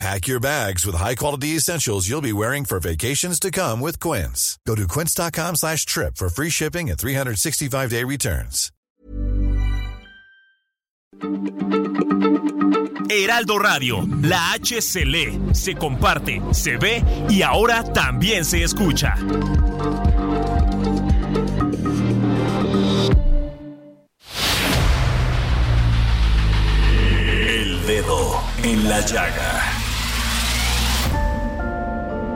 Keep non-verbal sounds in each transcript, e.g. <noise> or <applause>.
Pack your bags with high-quality essentials you'll be wearing for vacations to come with Quince. Go to quince.com slash trip for free shipping and 365-day returns. Heraldo Radio, la H se lee, se comparte, se ve y ahora también se escucha. El dedo en la llaga.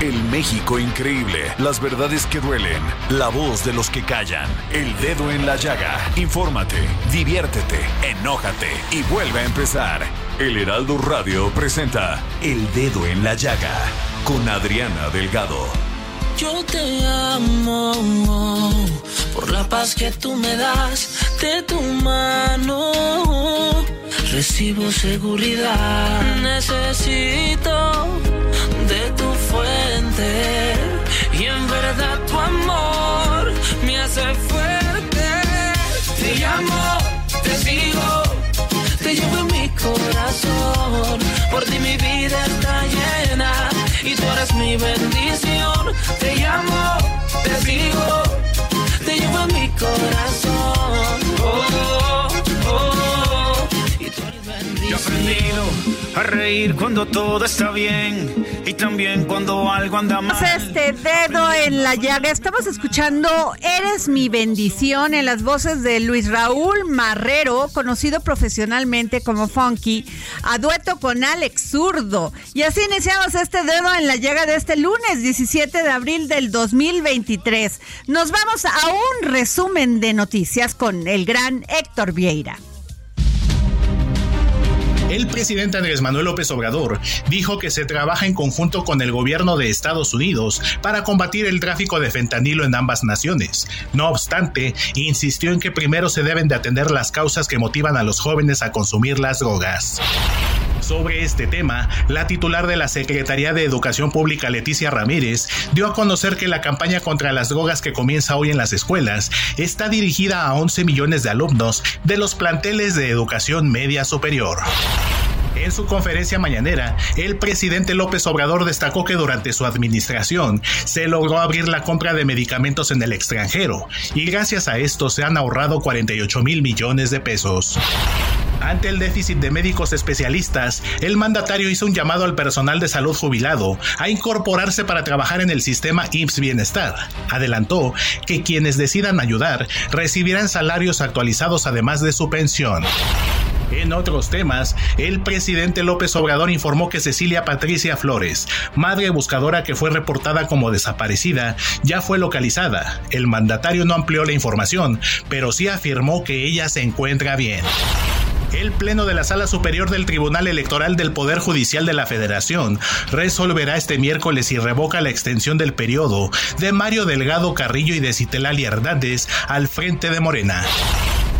El México increíble. Las verdades que duelen. La voz de los que callan. El dedo en la llaga. Infórmate, diviértete, enójate y vuelve a empezar. El Heraldo Radio presenta El Dedo en la Llaga con Adriana Delgado. Yo te amo por la paz que tú me das de tu mano. Recibo seguridad, necesito y en verdad tu amor me hace fuerte. Te llamo, te sigo, te llevo en mi corazón. Por ti mi vida está llena y tú eres mi bendición. Te llamo, te sigo, te llevo en mi corazón. Oh, oh, oh. Y tú eres bendición. Yo he aprendido a reír cuando todo está bien y también cuando algo anda mal. Este dedo en la llaga. Estamos escuchando Eres mi bendición en las voces de Luis Raúl Marrero, conocido profesionalmente como Funky, a dueto con Alex Zurdo. Y así iniciamos este dedo en la llaga de este lunes 17 de abril del 2023. Nos vamos a un resumen de noticias con el gran Héctor Vieira. El presidente Andrés Manuel López Obrador dijo que se trabaja en conjunto con el gobierno de Estados Unidos para combatir el tráfico de fentanilo en ambas naciones. No obstante, insistió en que primero se deben de atender las causas que motivan a los jóvenes a consumir las drogas. Sobre este tema, la titular de la Secretaría de Educación Pública, Leticia Ramírez, dio a conocer que la campaña contra las drogas que comienza hoy en las escuelas está dirigida a 11 millones de alumnos de los planteles de educación media superior. En su conferencia mañanera, el presidente López Obrador destacó que durante su administración se logró abrir la compra de medicamentos en el extranjero y gracias a esto se han ahorrado 48 mil millones de pesos. Ante el déficit de médicos especialistas, el mandatario hizo un llamado al personal de salud jubilado a incorporarse para trabajar en el sistema IMSS Bienestar. Adelantó que quienes decidan ayudar recibirán salarios actualizados además de su pensión. En otros temas, el presidente López Obrador informó que Cecilia Patricia Flores, madre buscadora que fue reportada como desaparecida, ya fue localizada. El mandatario no amplió la información, pero sí afirmó que ella se encuentra bien. El Pleno de la Sala Superior del Tribunal Electoral del Poder Judicial de la Federación resolverá este miércoles y revoca la extensión del periodo de Mario Delgado Carrillo y de Citlali Hernández al frente de Morena.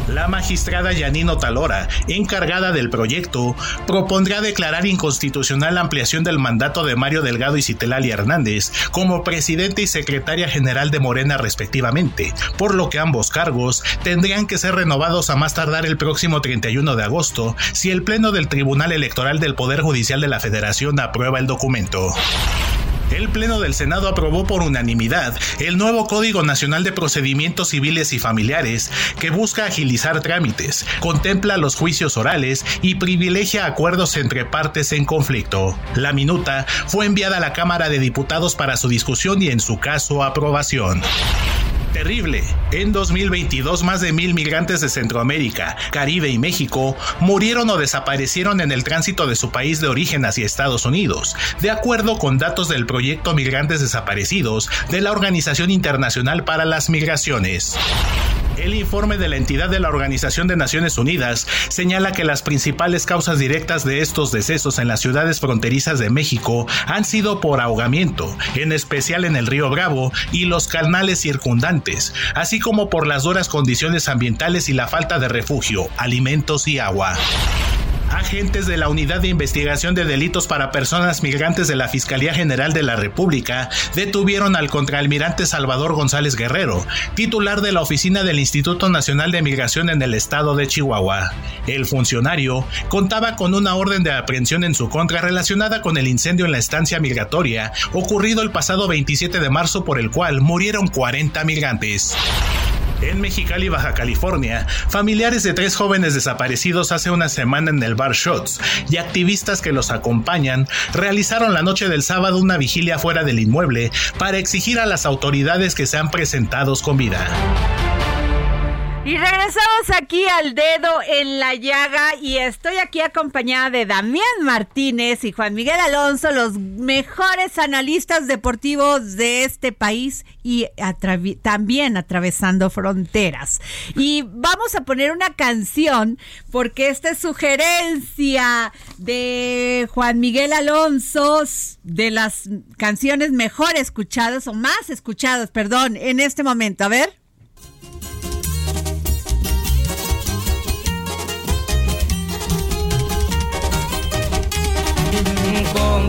La magistrada Yanino Talora, encargada del proyecto, propondrá declarar inconstitucional la ampliación del mandato de Mario Delgado y Citlali Hernández como presidente y secretaria general de Morena respectivamente, por lo que ambos cargos tendrían que ser renovados a más tardar el próximo 31 de agosto si el Pleno del Tribunal Electoral del Poder Judicial de la Federación aprueba el documento. El Pleno del Senado aprobó por unanimidad el nuevo Código Nacional de Procedimientos Civiles y Familiares que busca agilizar trámites, contempla los juicios orales y privilegia acuerdos entre partes en conflicto. La minuta fue enviada a la Cámara de Diputados para su discusión y en su caso aprobación. Terrible. En 2022, más de mil migrantes de Centroamérica, Caribe y México murieron o desaparecieron en el tránsito de su país de origen hacia Estados Unidos, de acuerdo con datos del proyecto Migrantes Desaparecidos de la Organización Internacional para las Migraciones. El informe de la entidad de la Organización de Naciones Unidas señala que las principales causas directas de estos decesos en las ciudades fronterizas de México han sido por ahogamiento, en especial en el río Bravo y los canales circundantes, así como por las duras condiciones ambientales y la falta de refugio, alimentos y agua. Agentes de la Unidad de Investigación de Delitos para Personas Migrantes de la Fiscalía General de la República detuvieron al contraalmirante Salvador González Guerrero, titular de la oficina del Instituto Nacional de Migración en el estado de Chihuahua. El funcionario contaba con una orden de aprehensión en su contra relacionada con el incendio en la estancia migratoria ocurrido el pasado 27 de marzo por el cual murieron 40 migrantes. En Mexicali, Baja California, familiares de tres jóvenes desaparecidos hace una semana en el bar Shots y activistas que los acompañan realizaron la noche del sábado una vigilia fuera del inmueble para exigir a las autoridades que sean presentados con vida. Y regresamos aquí al dedo en la llaga y estoy aquí acompañada de Damián Martínez y Juan Miguel Alonso, los mejores analistas deportivos de este país y también atravesando fronteras. Y vamos a poner una canción porque esta es sugerencia de Juan Miguel Alonso de las canciones mejor escuchadas o más escuchadas, perdón, en este momento. A ver.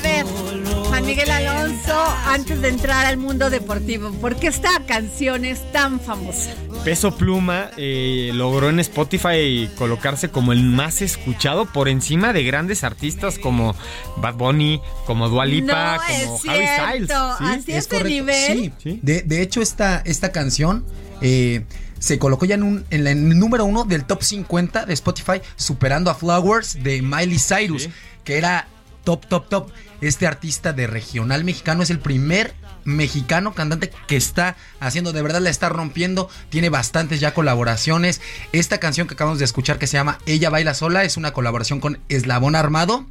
ver. Miguel Alonso, antes de entrar al mundo deportivo, ¿por qué esta canción es tan famosa? Peso Pluma eh, logró en Spotify colocarse como el más escuchado por encima de grandes artistas como Bad Bunny, como Dua Lipa, como Harry Styles. ¿sí? ¿Así es este nivel? Sí. De, hecho, esta, esta canción eh, se colocó ya en, un, en, el número uno del top 50 de Spotify, superando a Flowers de Miley Cyrus, que era top, top, top. Este artista de regional mexicano es el primer mexicano cantante que está haciendo, de verdad la está rompiendo, tiene bastantes ya colaboraciones. Esta canción que acabamos de escuchar que se llama Ella baila sola es una colaboración con Eslabón Armado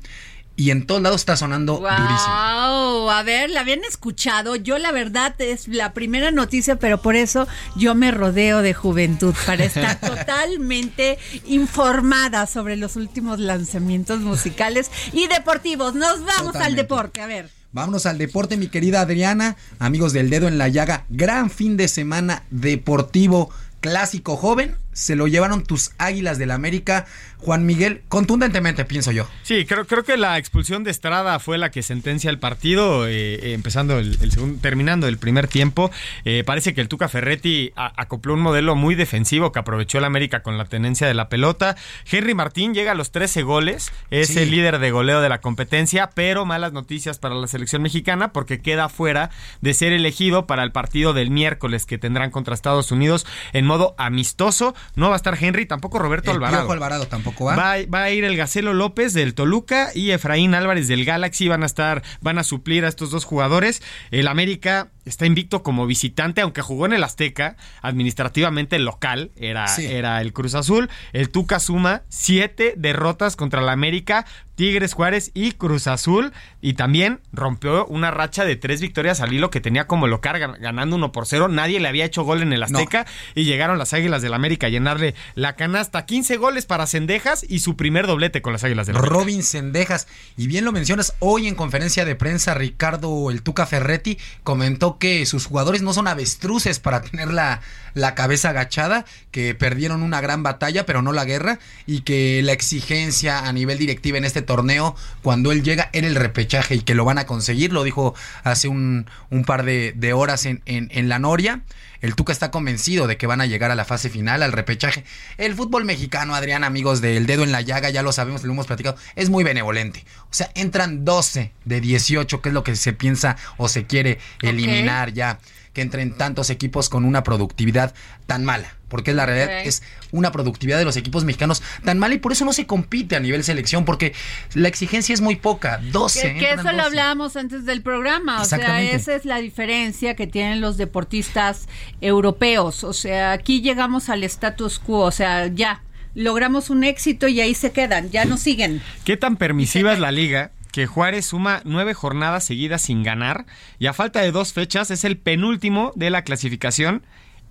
y en todos lados está sonando durísimo. A ver, la habían escuchado. Yo la verdad es la primera noticia, pero por eso yo me rodeo de juventud para estar <laughs> totalmente informada sobre los últimos lanzamientos musicales y deportivos. Nos vamos al deporte, a ver. Vámonos al deporte, mi querida Adriana, amigos del dedo en la llaga, gran fin de semana deportivo clásico joven se lo llevaron tus Águilas del la América. Juan Miguel, contundentemente, pienso yo. Sí, creo, creo que la expulsión de Estrada fue la que sentencia el partido, eh, eh, empezando el, segundo, terminando el primer tiempo. Eh, parece que el Tuca Ferretti acopló un modelo muy defensivo que aprovechó el América con la tenencia de la pelota. Henry Martín llega a los 13 goles, es el líder de goleo de la competencia, pero malas noticias para la selección mexicana porque queda fuera de ser elegido para el partido del miércoles que tendrán contra Estados Unidos en modo amistoso. No va a estar Henry, tampoco Roberto Alvarado. Alvarado tampoco va. va. a ir el Gacelo López del Toluca y Efraín Álvarez del Galaxy. Van a estar, van a suplir a estos dos jugadores. El América está invicto como visitante, aunque jugó en el Azteca, administrativamente local, era, era el Cruz Azul. El Tuca suma siete derrotas contra el América, Tigres Juárez y Cruz Azul. Y también rompió una racha de tres victorias al hilo que tenía como local, ganando uno por cero. Nadie le había hecho gol en el Azteca y llegaron las Águilas del América a llenarle la canasta. 15 goles para Cendejas y su primer doblete con las Águilas del América. Robin Cendejas. Y bien lo mencionas, hoy en conferencia de prensa, Ricardo el Tuca Ferretti comentó que sus jugadores no son avestruces para <laughs> tener la, la cabeza agachada, que perdieron una gran batalla, pero no la guerra, y que la exigencia a nivel directiva en este torneo, cuando él llega, era el repechaje y que lo van a conseguir, lo dijo hace un, un par de, de horas en, en, en la Noria. El Tuca está convencido de que van a llegar a la fase final, al repechaje. El fútbol mexicano, Adrián, amigos del dedo en la llaga, ya lo sabemos, lo hemos platicado, es muy benevolente. O sea, entran 12 de 18, que es lo que se piensa o se quiere eliminar ya. Que entren tantos equipos con una productividad tan mala. Porque la realidad es una productividad de los equipos mexicanos tan mala y por eso no se compite a nivel selección, porque la exigencia es muy poca. 12. Que, que eso lo 12. hablábamos antes del programa, o sea, esa es la diferencia que tienen los deportistas europeos, o sea, aquí llegamos al status quo, o sea, ya logramos un éxito y ahí se quedan, ya no siguen. ¿Qué tan permisiva es <laughs> la liga? Que Juárez suma nueve jornadas seguidas sin ganar y a falta de dos fechas es el penúltimo de la clasificación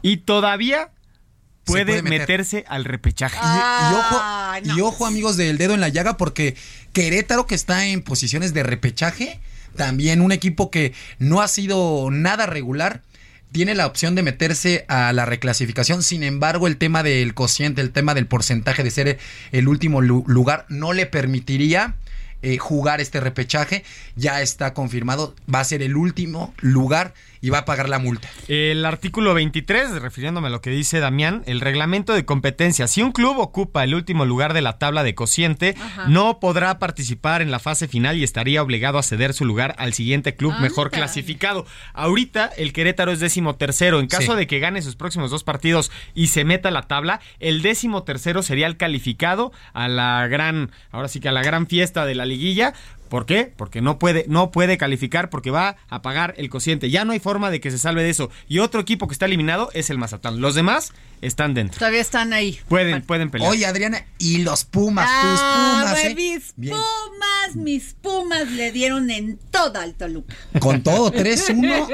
y todavía puede, puede meter. meterse al repechaje. Y, y ojo, y ojo, amigos del dedo en la llaga, porque Querétaro, que está en posiciones de repechaje, también un equipo que no ha sido nada regular, tiene la opción de meterse a la reclasificación. Sin embargo, el tema del cociente, el tema del porcentaje de ser el último lu- lugar, no le permitiría. Eh, jugar este repechaje. Ya está confirmado va a ser el último lugar y va a pagar la multa El artículo 23, refiriéndome a lo que dice Damián, el reglamento de competencia. Si un club ocupa el último lugar de la tabla de cociente, Ajá. no podrá participar en la fase final y estaría obligado a ceder su lugar al siguiente club Anda. mejor clasificado. Ahorita el Querétaro es décimo tercero. En caso Sí. de que gane sus próximos dos partidos y se meta a la tabla, el décimo tercero sería el calificado a la gran, ahora sí que a la gran fiesta de la liguilla. ¿Por qué? Porque no puede, no puede calificar porque va a pagar el cociente. Ya no hay forma de que se salve de eso. Y otro equipo que está eliminado es el Mazatlán. Los demás están dentro. Todavía están ahí. Pueden, pueden pelear. Oye, Adriana, y los Pumas, tus Ah, Pumas, ¿eh? mis Bien. Pumas, mis Pumas le dieron en toda el Toluca. Con todo, 3-1.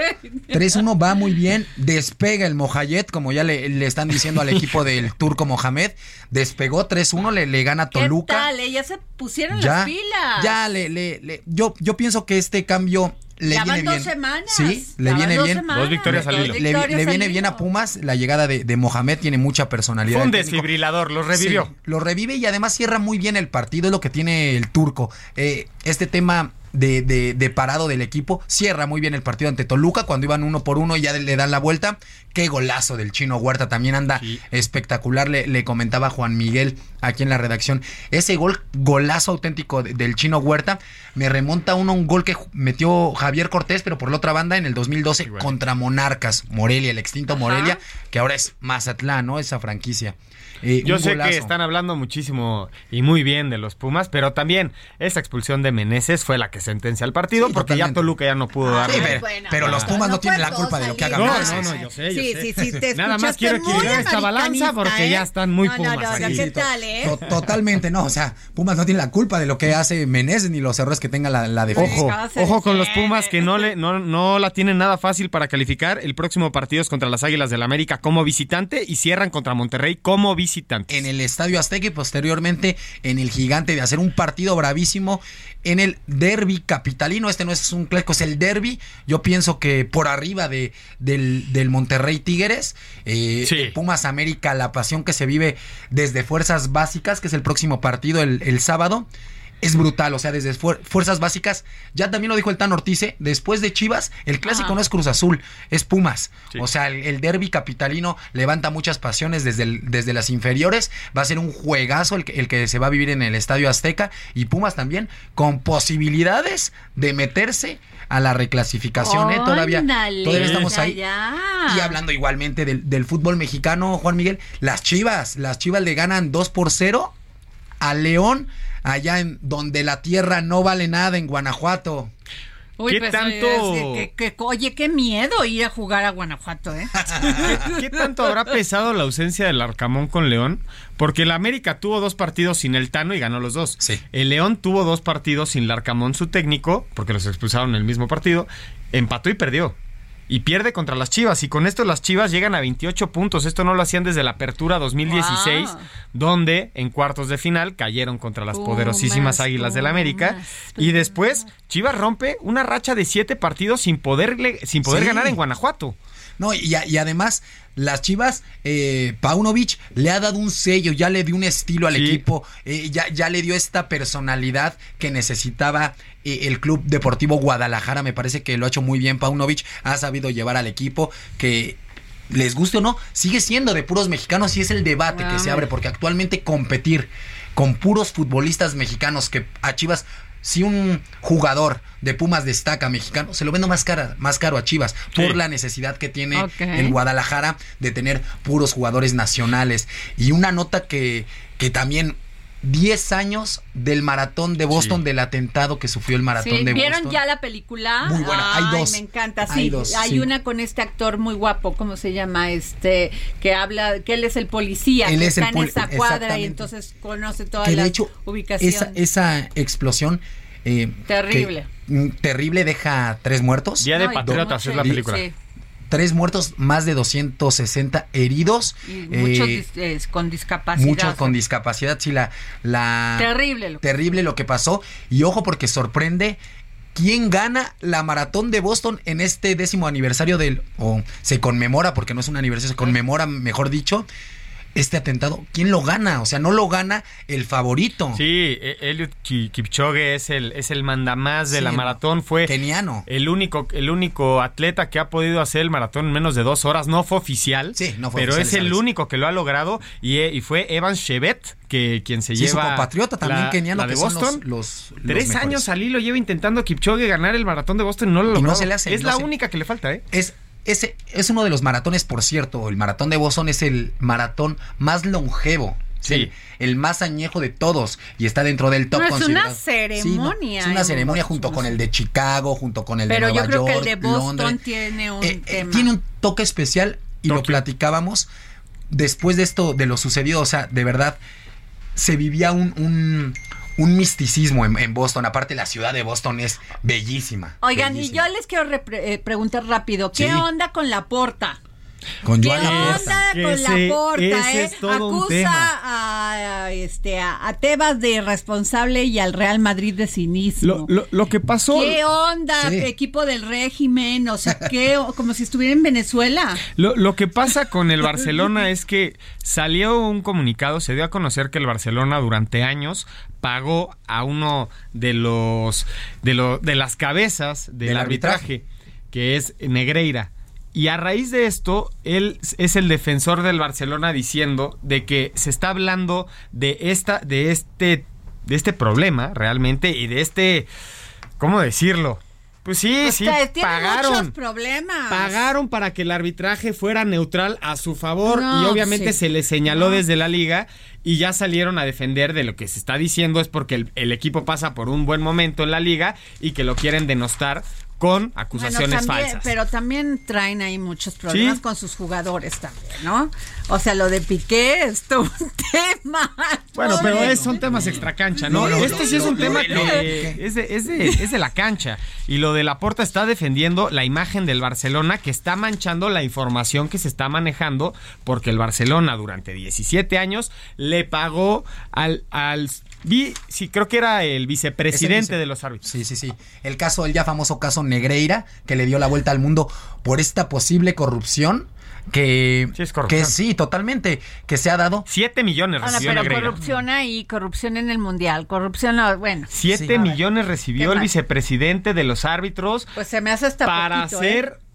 3-1 <laughs> va muy bien. Despega el Mojayet, como ya le, le están diciendo al equipo del turco Mohamed. Despegó 3-1, le, le gana ¿Qué Toluca. tal? eh? Ya se pusieron Ya, las pilas. ya le, le, le- yo, yo pienso que este cambio le Ya viene van dos bien. semanas. Sí, le viene dos bien. semanas. Dos victorias al Le, hilo. le- viene bien a Pumas. La llegada de, de Mohamed tiene mucha personalidad. Fue un desfibrilador, lo revivió. Sí, lo revive y además cierra muy bien el partido, es lo que tiene el turco. Eh, este tema de, de- de parado del equipo cierra muy bien el partido ante Toluca cuando iban uno por uno y ya le dan la vuelta. Qué golazo del chino Huerta, también anda Sí. espectacular, le, le comentaba Juan Miguel aquí en la redacción. Ese gol, golazo auténtico de- del chino Huerta, me remonta a uno a un gol que metió Javier Cortés, pero por la otra banda en el 2012 Igual. contra Monarcas, Morelia, el extinto Morelia, que ahora es Mazatlán, ¿no? Esa franquicia. Eh, Yo sé golazo. que están hablando muchísimo y muy bien de los Pumas, pero también esa expulsión de Meneses fue la que sentencia el partido Sí, porque ya. Toluca ya no pudo Ah, darle. Sí, pero, bueno, pero los Pumas no, no tienen la culpa de lo que haga salir. No, Meneses. no, no, yo sé, yo Sí, sé. sí, sí, te <laughs> Nada más quiero equilibrar esta balanza porque ¿eh? ya están muy No, Pumas no, ¿qué tal, eh? to- totalmente, no. O sea, Pumas no tiene la culpa de lo que hace Meneses ni los errores que tenga la, la defensa. Ojo, con los. Pumas que no le no, no la tienen nada fácil para calificar. El próximo partido es contra las Águilas del América como visitante y cierran contra Monterrey como visitante. En el Estadio Azteca y posteriormente en el Gigante de hacer un partido bravísimo en el derby capitalino. Este no es un clásico, es el derby. Yo pienso que por arriba de, del, del Monterrey Tigres, eh, Sí. Pumas América, la pasión que se vive desde Fuerzas Básicas, que es el próximo partido el, el sábado. Es brutal, o sea, desde fuer- fuerzas básicas, ya también lo dijo el Tan Ortiz, después de Chivas, el clásico Ajá. no es Cruz Azul, es Pumas. Sí. O sea, el, el derby capitalino levanta muchas pasiones desde, el- desde las inferiores. Va a ser un juegazo el que, el que se va a vivir en el Estadio Azteca. Y Pumas también con posibilidades de meterse a la reclasificación. ¿eh? Todavía, todavía estamos ahí. ya. Y hablando igualmente del, del fútbol mexicano, Juan Miguel, las Chivas, las Chivas le ganan 2 por 0 a León, allá en donde la tierra no vale nada en Guanajuato. Uy, ¿Qué pues, tanto- oye, que- que- oye, qué miedo ir a jugar a Guanajuato, ¿eh? ¿Qué, <laughs> qué tanto habrá pesado la ausencia del Arcamón con León? Porque el América tuvo dos partidos sin el Tano y ganó los dos. Sí. El León tuvo dos partidos sin Larcamón, su técnico, porque los expulsaron en el mismo partido, empató y perdió. Y pierde contra las Chivas. Y con esto las Chivas llegan a 28 puntos. Esto no lo hacían desde la apertura 2016, Wow. donde en cuartos de final cayeron contra las Pumas, poderosísimas Águilas del la América. Pumas, Y después Chivas rompe una racha de siete partidos sin, poderle, sin poder Sí. ganar en Guanajuato. No, y, además, las Chivas, eh, Paunovic le ha dado un sello, ya le dio un estilo al Sí. equipo, eh, ya, ya le dio esta personalidad que necesitaba el Club Deportivo Guadalajara. Me parece que lo ha hecho muy bien Paunovic, ha sabido llevar al equipo que. Les guste o no, sigue siendo de puros mexicanos y es el debate que se abre, porque actualmente competir con puros futbolistas mexicanos que a Chivas si un jugador de Pumas destaca mexicano, se lo vendo más, cara, más caro a Chivas por la necesidad que tiene en Guadalajara de tener puros jugadores nacionales. Y una nota que, que también 10 años del maratón de Boston, Sí. del atentado que sufrió el maratón Sí, de ¿Vieron Boston. ya la película? Muy buena, hay Ay, dos. me encanta, Hay sí. dos, hay sí. una con este actor muy guapo, ¿cómo se llama? Este, que habla, que él es el policía, Él que es el está en esa cuadra y entonces conoce toda que la de hecho ubicación. esa, esa explosión eh, Terrible. que, mm, terrible deja tres muertos Día de No, Patriotas es la película. Tres muertos más de 260 heridos y muchos dis- eh, con discapacidad. muchos con discapacidad sí la la Terrible lo terrible lo que pasó y ojo porque sorprende quién gana la maratón de Boston en este décimo aniversario del o se conmemora porque no es un aniversario se conmemora mejor dicho este atentado quién lo gana o sea no lo gana el favorito Sí, e- Eliud Ki- Kipchoge es el, es el mandamás de Sí, la maratón. Fue keniano el único, el único atleta que ha podido hacer el maratón en menos de dos horas. No fue oficial, Sí, no fue pero oficial es el único que lo ha logrado y, e- y fue Evan Chevet, que quien se Sí, su lleva compatriota también la- keniano la de que son los- Boston. los- los Tres mejores. años al hilo lleva intentando Kipchoge ganar el maratón de Boston y no lo Y no logró. se le hace, Es no la se- única que le falta, ¿eh? es ese es uno de los maratones, por cierto, el maratón de Boston es el maratón más longevo. Sí. El, el más añejo de todos y está dentro del top No, es una ceremonia es una en ceremonia junto con el de Chicago, junto con el Pero de yo Nueva creo que York, el de Boston Londres. tiene un Eh, eh, tema. tiene un toque especial y lo Tokio. platicábamos después de esto, de lo sucedido, o sea, de verdad, se vivía un, un, un misticismo en, en Boston. Aparte, la ciudad de Boston es bellísima. Oigan, bellísima. y yo les quiero eh, preguntar rápido, ¿qué Sí. onda con la porta? Con ¿Qué onda con ese- la porta, ese eh? es todo un Acusa tema. a, a, este, a, a Tebas de irresponsable y al Real Madrid de cinismo. Lo, lo- lo que pasó... ¿Qué onda, Sí. equipo del régimen? O sea, ¿qué? Como si estuviera en Venezuela. Lo, lo que pasa con el Barcelona es que salió un comunicado, se dio a conocer que el Barcelona durante años pagó a uno de los de, lo- de las cabezas del, Del arbitraje, que es Negreira. Y a raíz de esto, él es el defensor del Barcelona diciendo de que se está hablando de esta, de este, de este problema realmente y de este, ¿cómo decirlo? Pues sí, sí, Ustedes tienen pagaron. muchos problemas. Pagaron para que el arbitraje fuera neutral a su favor No, y obviamente sí. se le señaló No. desde la liga y ya salieron a defender de lo que se está diciendo es porque el, el equipo pasa por un buen momento en la liga y que lo quieren denostar con acusaciones Bueno, también- falsas. Pero también traen ahí muchos problemas Sí. con sus jugadores también, ¿no? O sea, lo de Piqué es todo un <laughs> tema. Bueno, pero es, son temas extracancha, ¿no? No, este no, sí es no, un no, tema no, que es de, es, de, es de la cancha. Y lo de Laporta está defendiendo la imagen del Barcelona que está manchando la información que se está manejando porque el Barcelona durante 17 años le pagó al... al vi, sí, creo que era el vicepresidente vice. de los árbitros. Sí, sí, sí. El caso, el ya famoso caso Negreira, que le dio la vuelta al mundo por esta posible corrupción. Que Sí, es corrupción. que sí, totalmente, que se ha dado. 7 millones Ahora, recibió pero corrupción ahí, corrupción en el mundial, corrupción, no, bueno. 7 Sí. millones recibió el vicepresidente de los árbitros Pues se me hace hasta para poquito, hacer... ¿eh?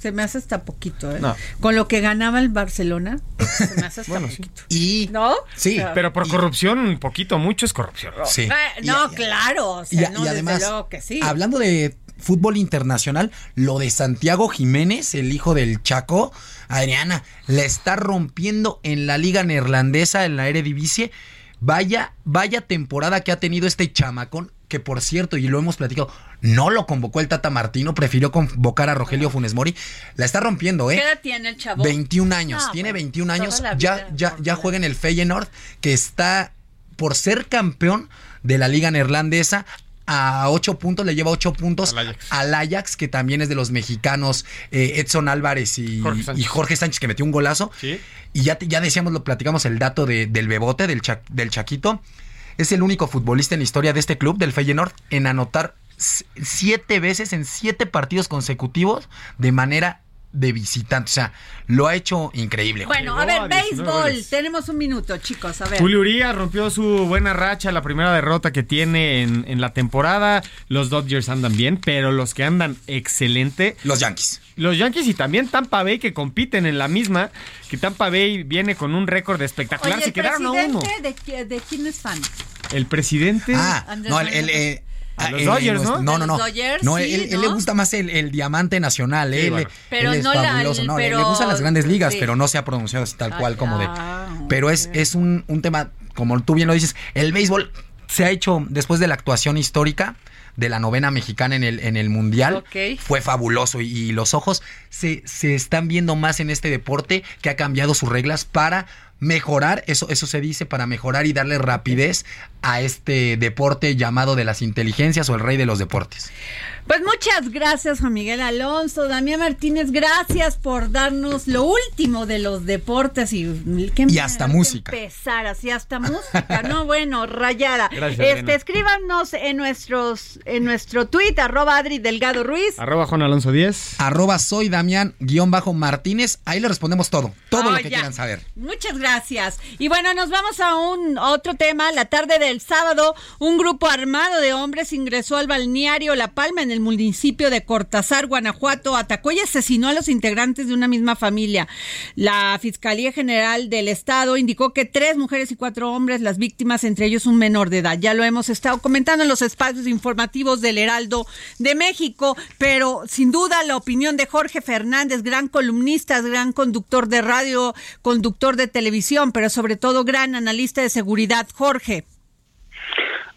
Se me hace hasta poquito, ¿eh? No. Con lo que ganaba el Barcelona, se me hace hasta <laughs> Bueno, sí. poquito. Y. ¿No? Sí. Pero por Y- corrupción, un poquito, mucho es corrupción. Sí. Eh, Y- no, y- claro, o Y, sea, y no, además, desde luego que sí. hablando de fútbol internacional, lo de Santiago Jiménez, el hijo del Chaco, Adriana, la está rompiendo en la liga neerlandesa, en la Eredivisie. Vaya, vaya temporada que ha tenido este chamacón, que por cierto, y lo hemos platicado, no lo convocó el Tata Martino, prefirió convocar a Rogelio Funes Mori. La está rompiendo, ¿eh? ¿Qué edad tiene el chavo? 21 años, No, tiene bueno, 21 toda años, ya, ya, ya juega en el Feyenoord, que está por ser campeón de la liga neerlandesa. A ocho puntos, le lleva ocho puntos al Ajax, que también es de los mexicanos eh, Edson Álvarez y y Jorge, Sánchez. que metió un golazo. Y ya, ya decíamos, lo platicamos el dato del Bebote, del, del Chaquito. Es el único futbolista en la historia de este club, del Feyenoord, en anotar siete veces en siete partidos consecutivos de manera de visitante. O sea, lo ha hecho increíble. Bueno, a ver, béisbol. Tenemos un minuto, chicos. A ver. Julio Urias rompió su buena racha, la primera derrota que tiene en, en, la temporada. Los Dodgers andan bien, pero los que andan excelente. Los Yankees. Los Yankees y también Tampa Bay que compiten en la misma. Que Tampa Bay viene con un récord espectacular. Oye, Se quedaron a uno. De, ¿De quién es fan? El presidente. Ah, no, el, eh, a los Dodgers, ¿no? No, no, no. Dodgers, no, sí, él, ¿no? él, le gusta más el, el diamante nacional. Sí, él, bueno. Pero él es no fabuloso. no, pero- le gustan las grandes ligas, sí. pero no se ha pronunciado así tal Ah, cual como de. Pero es, es un, un tema, como tú bien lo dices, el béisbol se ha hecho después de la actuación histórica de la novena mexicana en el, en el Mundial. Fue fabuloso y, y los ojos se, se están viendo más en este deporte que ha cambiado sus reglas para mejorar, eso, eso se dice, para mejorar y darle rapidez a este deporte llamado de las inteligencias o el rey de los deportes. Pues muchas gracias, Juan Miguel Alonso. Damián Martínez, gracias por darnos lo último de los deportes y, qué Y hasta música. Empezar así hasta <laughs> música. No, bueno, rayada. Gracias, este, Elena. escríbanos en nuestros, en nuestro tweet, arroba Adri Delgado Ruiz. Arroba Juan Alonso 10. Arroba soy Damián guion bajo Martínez. Ahí le respondemos todo, todo Oh, lo que ya. quieran saber. Muchas gracias. Y bueno, nos vamos a un a otro tema. La tarde del sábado, un grupo armado de hombres ingresó al balneario La Palma en el municipio de Cortázar, Guanajuato, atacó y asesinó a los integrantes de una misma familia. La Fiscalía General del Estado indicó que tres mujeres y cuatro hombres, las víctimas, entre ellos un menor de edad. Ya lo hemos estado comentando en los espacios informativos del Heraldo de México, pero sin duda la opinión de Jorge Fernández, gran columnista, gran conductor de radio, conductor de televisión, pero sobre todo gran analista de seguridad. Jorge.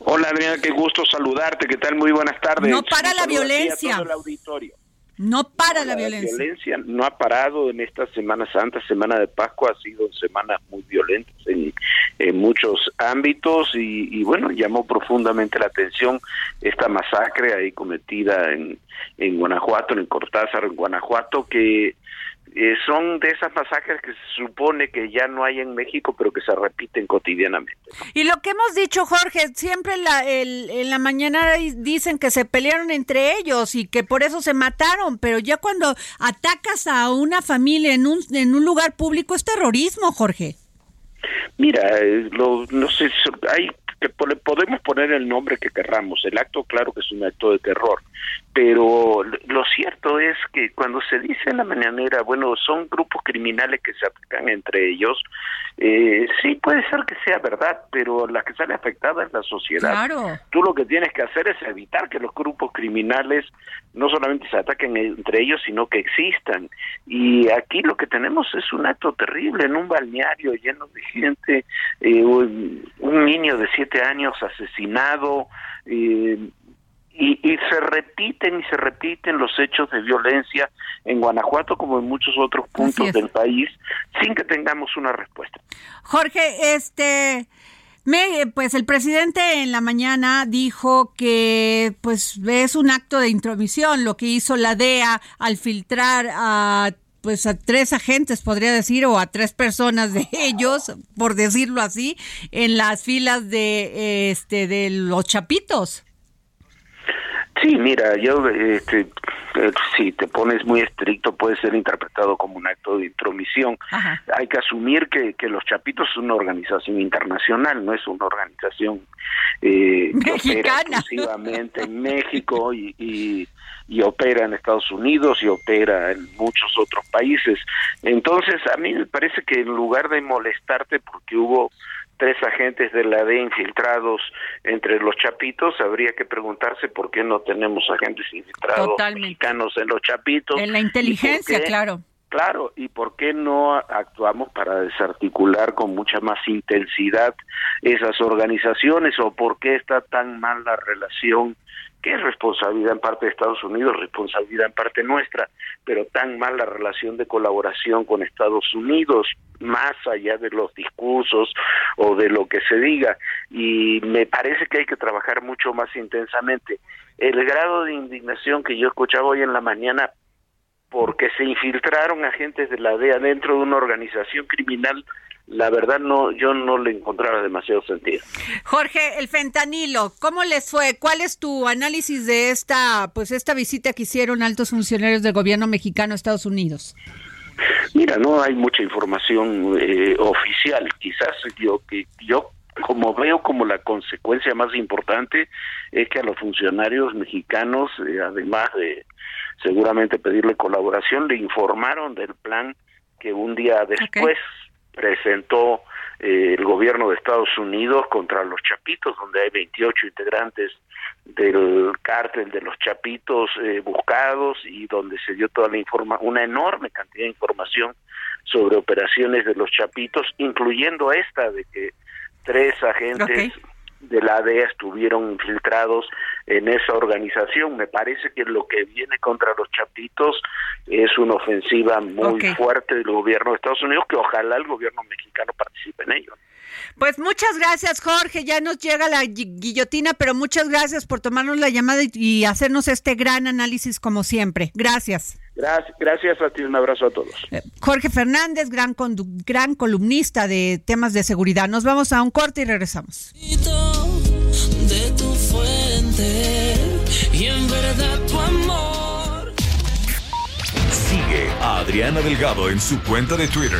Hola Adriana, qué gusto saludarte, ¿qué tal? Muy buenas tardes. No para Un la a violencia. todo el auditorio. No para la La violencia. violencia no ha parado en esta Semana Santa, Semana de Pascua, ha sido semanas muy violentas en, en muchos ámbitos y, y, bueno, llamó profundamente la atención esta masacre ahí cometida en, en Guanajuato, en Cortázar, en Guanajuato, que eh, son de esas masacres que se supone que ya no hay en México, pero que se repiten cotidianamente. Y lo que hemos dicho, Jorge, siempre en la, el- en la mañana dicen que se pelearon entre ellos y que por eso se mataron, pero ya cuando atacas a una familia en un, en un lugar público es terrorismo, Jorge. Mira, eh, lo, no sé, hay que podemos poner el nombre que querramos. El acto, claro que es un acto de terror, pero lo cierto es que cuando se dice en la mañanera, bueno, son grupos criminales que se atacan entre ellos, eh, sí puede ser que sea verdad, pero la que sale afectada es la sociedad. Claro. Tú lo que tienes que hacer es evitar que los grupos criminales no solamente se ataquen entre ellos, sino que existan. Y aquí lo que tenemos es un acto terrible en un balneario lleno de gente, eh, un, un niño de siete años asesinado. eh, y, y se repiten y se repiten los hechos de violencia en Guanajuato como en muchos otros puntos del país sin que tengamos una respuesta. Jorge, este, me, pues el presidente en la mañana dijo que pues es un acto de intromisión lo que hizo la DEA al filtrar a pues a tres agentes, podría decir, o a tres personas de <laughs> ellos, por decirlo así, en las filas de este de los chapitos. Sí, mira, yo, este, eh, si te pones muy estricto, puede ser interpretado como un acto de intromisión. Ajá. Hay que asumir que, que los Chapitos es una organización internacional, no es una organización eh, Mexicana. exclusivamente en México y, y, y opera en Estados Unidos y opera en muchos otros países. Entonces, a mí me parece que en lugar de molestarte porque hubo tres agentes de la DEA infiltrados entre los chapitos, habría que preguntarse por qué no tenemos agentes infiltrados Totalmente. mexicanos en los chapitos. En la inteligencia, qué- claro. Claro, ¿y por qué no actuamos para desarticular con mucha más intensidad esas organizaciones o por qué está tan mal la relación que es responsabilidad en parte de Estados Unidos, responsabilidad en parte nuestra, pero tan mal la relación de colaboración con Estados Unidos, más allá de los discursos o de lo que se diga. Y me parece que hay que trabajar mucho más intensamente. El grado de indignación que yo escuchaba hoy en la mañana porque se infiltraron agentes de la DEA dentro de una organización criminal la verdad no yo no le encontraba demasiado sentido. Jorge, el fentanilo, ¿cómo les fue? ¿Cuál es tu análisis de esta pues esta visita que hicieron altos funcionarios del gobierno mexicano a Estados Unidos? Mira, no hay mucha información eh, oficial. Quizás yo que yo como veo como la consecuencia más importante es que a los funcionarios mexicanos, eh, además de seguramente pedirle colaboración, le informaron del plan que un día después presentó eh, el gobierno de Estados Unidos contra los Chapitos, donde hay 28 integrantes del cártel de los Chapitos eh, buscados y donde se dio toda la informa una enorme cantidad de información sobre operaciones de los Chapitos, incluyendo esta de que tres agentes de la DEA estuvieron infiltrados en esa organización. Me parece que lo que viene contra los chapitos es una ofensiva muy fuerte del gobierno de Estados Unidos, que ojalá el gobierno mexicano participe en ello. Pues muchas gracias, Jorge. Ya nos llega la guillotina, pero muchas gracias por tomarnos la llamada y hacernos este gran análisis como siempre. Gracias. Gracias, gracias a ti, un abrazo a todos. Eh, Jorge Fernández, gran, gran columnista de temas de seguridad. Nos vamos a un corte y regresamos. De tu fuente y en verdad tu amor. Sigue a Adriana Delgado en su cuenta de Twitter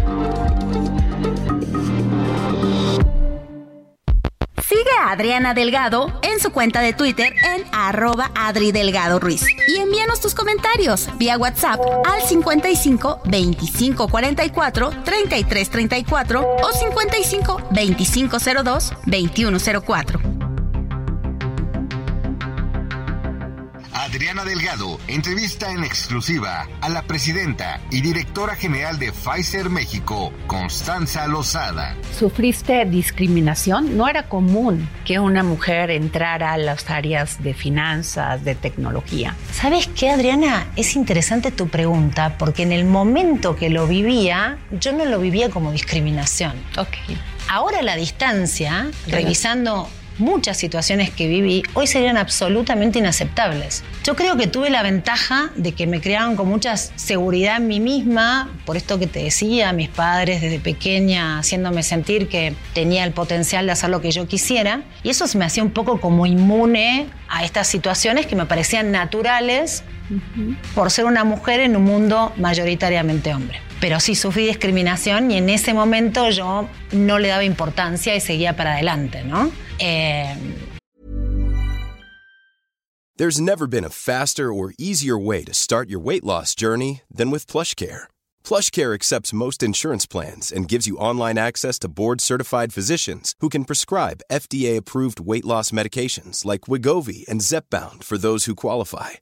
Adriana Delgado en su cuenta de Twitter en arroba Adri Delgado Ruiz. Y envíanos tus comentarios vía WhatsApp al 55 25 44 33 34 o 55 25 02 21 04. Adriana Delgado entrevista en exclusiva a la presidenta y directora general de Pfizer México, Constanza Lozada. ¿Sufriste discriminación? No era común que una mujer entrara a las áreas de finanzas, de tecnología. ¿Sabes qué, Adriana? Es interesante tu pregunta porque en el momento que lo vivía, yo no lo vivía como discriminación. Ok. Ahora a la distancia, revisando muchas situaciones que viví hoy serían absolutamente inaceptables. Yo creo que tuve la ventaja de que me crearon con mucha seguridad en mí misma, por esto que te decía, mis padres desde pequeña haciéndome sentir que tenía el potencial de hacer lo que yo quisiera, y eso me hacía un poco como inmune a estas situaciones que me parecían naturales por ser una mujer en un mundo mayoritariamente hombre. Pero sí sufrí discriminación y en ese momento yo no le daba importancia y seguía para adelante, ¿no? Eh... There's never been a faster or easier way to start your weight loss journey than with PlushCare. PlushCare accepts most insurance plans and gives you online access to board-certified physicians who can prescribe FDA-approved weight loss medications like Wigovi and Zepbound for those who qualify.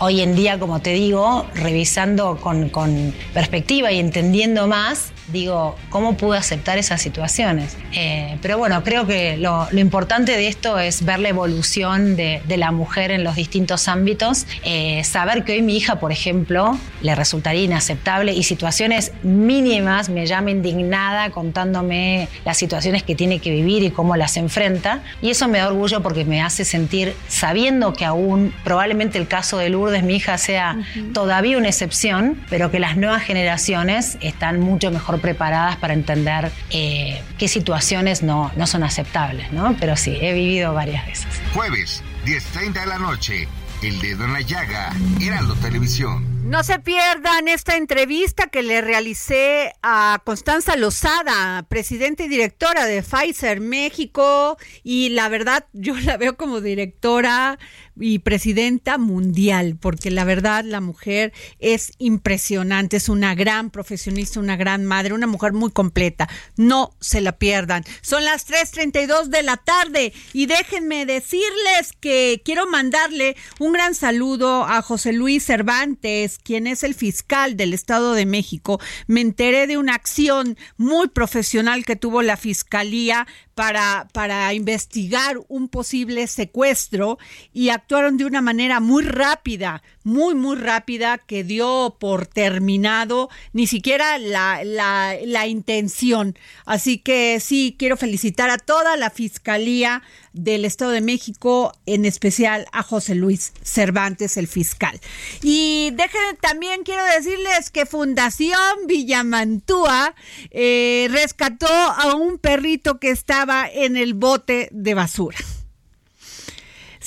Hoy en día, como te digo, revisando con, con perspectiva y entendiendo más, digo, ¿cómo pude aceptar esas situaciones? Eh, pero bueno, creo que lo, lo, importante de esto es ver la evolución de, de la mujer en los distintos ámbitos, eh, saber que hoy mi hija, por ejemplo, le resultaría inaceptable y situaciones mínimas me llama indignada contándome las situaciones que tiene que vivir y cómo las enfrenta. Y eso me da orgullo porque me hace sentir, sabiendo que aún probablemente el caso de Lourdes, mi hija, sea uh -huh. todavía una excepción, pero que las nuevas generaciones están mucho mejor preparadas para entender eh, qué situaciones no, no son aceptables, ¿no? Pero sí, he vivido varias veces. Jueves, 10.30 de la noche, El Dedo en la Llaga, Heraldo Televisión. No se pierdan esta entrevista que le realicé a Constanza Lozada, presidenta y directora de Pfizer México, y la verdad <laughs> yo la veo como directora y presidenta mundial, porque la verdad la mujer es impresionante, es una gran profesionista, una gran madre, una mujer muy completa. No se la pierdan. Son las 3.32 de la tarde y déjenme decirles que quiero mandarle un gran saludo a José Luis Cervantes, quien es el fiscal del Estado de México. Me enteré de una acción muy profesional que tuvo la Fiscalía para, para investigar un posible secuestro y actuaron de una manera muy rápida, muy, muy rápida, que dio por terminado ni siquiera la, la, la intención. Así que sí, quiero felicitar a toda la Fiscalía del Estado de México, en especial a José Luis Cervantes, el fiscal. Y dejen, también quiero decirles que Fundación Villamantúa eh, rescató a un perrito que estaba en el bote de basura.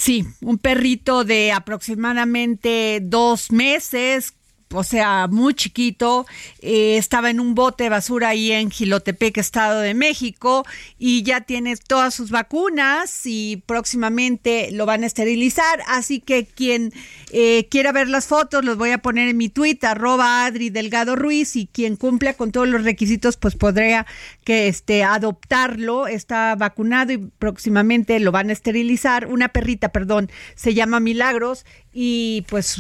Sí, un perrito de aproximadamente dos meses o sea, muy chiquito, eh, estaba en un bote de basura ahí en Gilotepec, Estado de México, y ya tiene todas sus vacunas y próximamente lo van a esterilizar, así que quien eh, quiera ver las fotos, los voy a poner en mi tweet, arroba Adri Delgado Ruiz, y quien cumpla con todos los requisitos, pues podría que este, adoptarlo, está vacunado y próximamente lo van a esterilizar, una perrita, perdón, se llama Milagros, y pues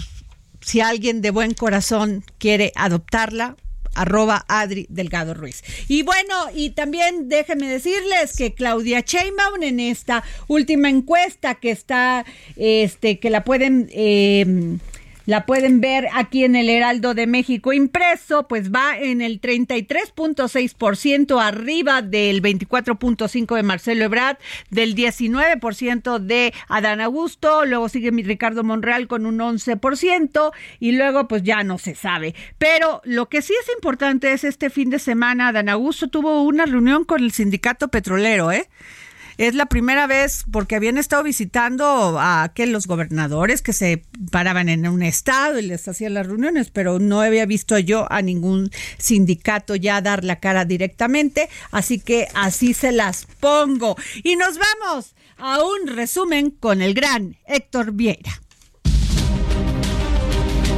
si alguien de buen corazón quiere adoptarla, arroba Adri Delgado Ruiz. Y bueno, y también déjenme decirles que Claudia Sheinbaum en esta última encuesta que está, este, que la pueden... Eh, la pueden ver aquí en el Heraldo de México impreso, pues va en el 33.6% arriba del 24.5% de Marcelo Ebrard, del 19% de Adán Augusto, luego sigue mi Ricardo Monreal con un 11% y luego pues ya no se sabe. Pero lo que sí es importante es este fin de semana Adán Augusto tuvo una reunión con el sindicato petrolero, ¿eh? Es la primera vez porque habían estado visitando a que los gobernadores que se paraban en un estado y les hacían las reuniones, pero no había visto yo a ningún sindicato ya dar la cara directamente, así que así se las pongo. Y nos vamos a un resumen con el gran Héctor Vieira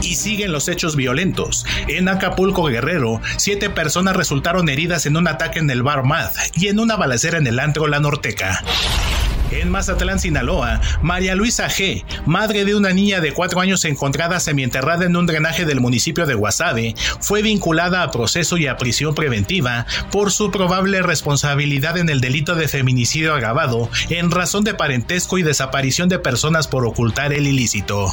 y siguen los hechos violentos. En Acapulco, Guerrero, siete personas resultaron heridas en un ataque en el bar Mad y en una balacera en el antro La Norteca. En Mazatlán, Sinaloa, María Luisa G., madre de una niña de cuatro años encontrada semienterrada en un drenaje del municipio de Guasave, fue vinculada a proceso y a prisión preventiva por su probable responsabilidad en el delito de feminicidio agravado en razón de parentesco y desaparición de personas por ocultar el ilícito.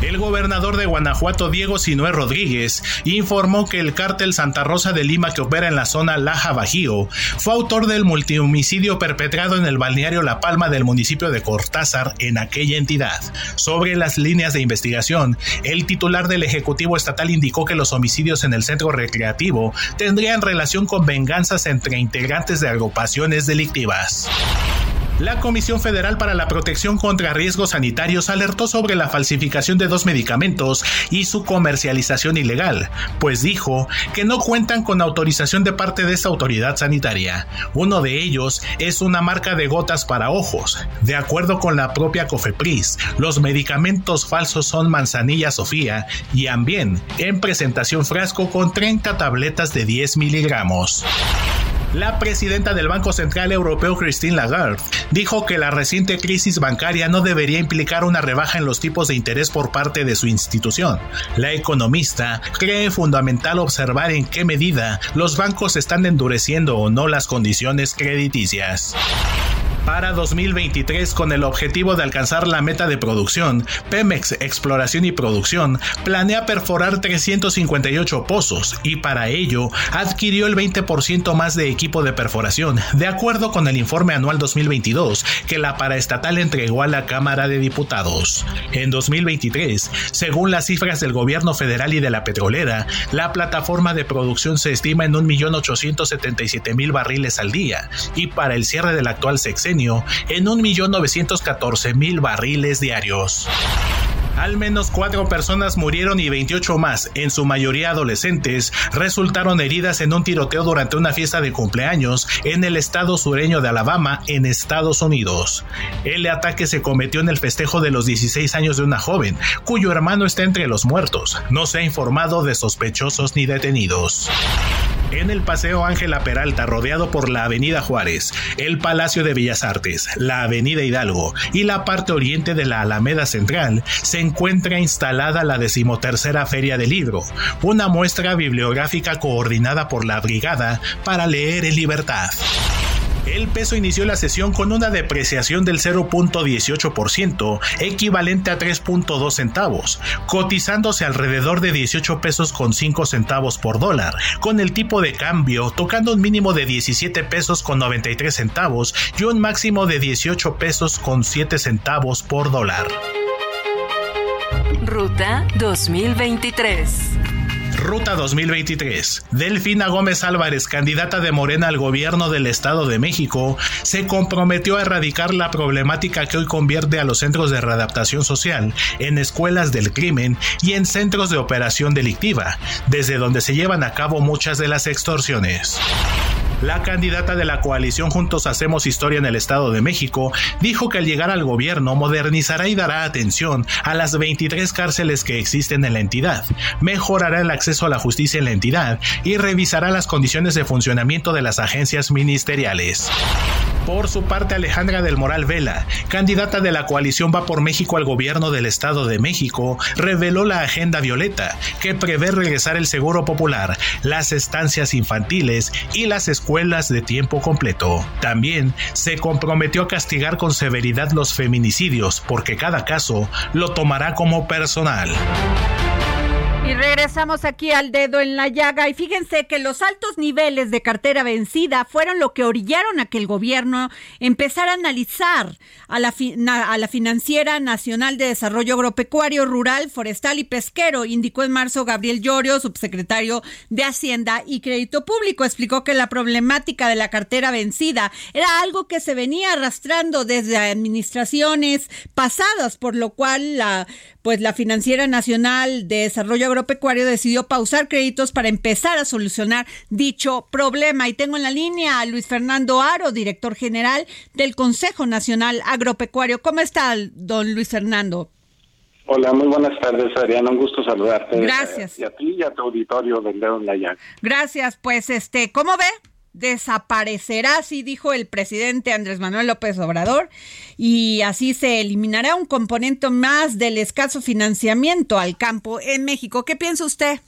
El gobernador de Guanajuato, Diego Sinué Rodríguez, informó que el cártel Santa Rosa de Lima que opera en la zona Laja Bajío fue autor del multihomicidio perpetrado en el balneario La Palma del municipio de Cortázar en aquella entidad. Sobre las líneas de investigación, el titular del Ejecutivo Estatal indicó que los homicidios en el centro recreativo tendrían relación con venganzas entre integrantes de agrupaciones delictivas. La Comisión Federal para la Protección contra Riesgos Sanitarios alertó sobre la falsificación de dos medicamentos y su comercialización ilegal, pues dijo que no cuentan con autorización de parte de esta autoridad sanitaria. Uno de ellos es una marca de gotas para ojos. De acuerdo con la propia Cofepris, los medicamentos falsos son Manzanilla Sofía y Ambien, en presentación frasco con 30 tabletas de 10 miligramos. La presidenta del Banco Central Europeo, Christine Lagarde, dijo que la reciente crisis bancaria no debería implicar una rebaja en los tipos de interés por parte de su institución. La economista cree fundamental observar en qué medida los bancos están endureciendo o no las condiciones crediticias. Para 2023, con el objetivo de alcanzar la meta de producción, Pemex Exploración y Producción planea perforar 358 pozos y para ello adquirió el 20% más de equipo de perforación, de acuerdo con el informe anual 2022 que la paraestatal entregó a la Cámara de Diputados. En 2023, según las cifras del gobierno federal y de la petrolera, la plataforma de producción se estima en 1.877.000 barriles al día y para el cierre del actual sexenio en 1.914.000 barriles diarios. Al menos cuatro personas murieron y 28 más, en su mayoría adolescentes, resultaron heridas en un tiroteo durante una fiesta de cumpleaños en el estado sureño de Alabama, en Estados Unidos. El ataque se cometió en el festejo de los 16 años de una joven, cuyo hermano está entre los muertos. No se ha informado de sospechosos ni detenidos. En el Paseo Ángela Peralta, rodeado por la Avenida Juárez, el Palacio de Bellas Artes, la Avenida Hidalgo y la parte oriente de la Alameda Central, se encuentra instalada la decimotercera Feria del Libro, una muestra bibliográfica coordinada por la Brigada para leer en libertad. El peso inició la sesión con una depreciación del 0.18%, equivalente a 3.2 centavos, cotizándose alrededor de 18 pesos con 5 centavos por dólar, con el tipo de cambio tocando un mínimo de 17 pesos con 93 centavos y un máximo de 18 pesos con 7 centavos por dólar. Ruta 2023. Ruta 2023. Delfina Gómez Álvarez, candidata de Morena al gobierno del Estado de México, se comprometió a erradicar la problemática que hoy convierte a los centros de readaptación social en escuelas del crimen y en centros de operación delictiva, desde donde se llevan a cabo muchas de las extorsiones. La candidata de la coalición Juntos Hacemos Historia en el Estado de México dijo que al llegar al gobierno modernizará y dará atención a las 23 cárceles que existen en la entidad, mejorará el acceso a la justicia en la entidad y revisará las condiciones de funcionamiento de las agencias ministeriales. Por su parte, Alejandra del Moral Vela, candidata de la coalición Va por México al gobierno del Estado de México, reveló la agenda violeta, que prevé regresar el seguro popular, las estancias infantiles y las escuelas de tiempo completo. También se comprometió a castigar con severidad los feminicidios, porque cada caso lo tomará como personal. Y regresamos aquí al dedo en la llaga y fíjense que los altos niveles de cartera vencida fueron lo que orillaron a que el gobierno empezara a analizar a la, a la Financiera Nacional de Desarrollo Agropecuario, Rural, Forestal y Pesquero, indicó en marzo Gabriel Llorio, subsecretario de Hacienda y Crédito Público. Explicó que la problemática de la cartera vencida era algo que se venía arrastrando desde administraciones pasadas, por lo cual la pues la Financiera Nacional de Desarrollo Agropecuario decidió pausar créditos para empezar a solucionar dicho problema. Y tengo en la línea a Luis Fernando Aro, director general del Consejo Nacional Agropecuario. ¿Cómo está, don Luis Fernando? Hola, muy buenas tardes, Adriana. Un gusto saludarte. Gracias. Y a ti y a tu auditorio del Llaga. Gracias. Pues, este, ¿cómo ve? Desaparecerá, así dijo el presidente Andrés Manuel López Obrador, y así se eliminará un componente más del escaso financiamiento al campo en México. ¿Qué piensa usted?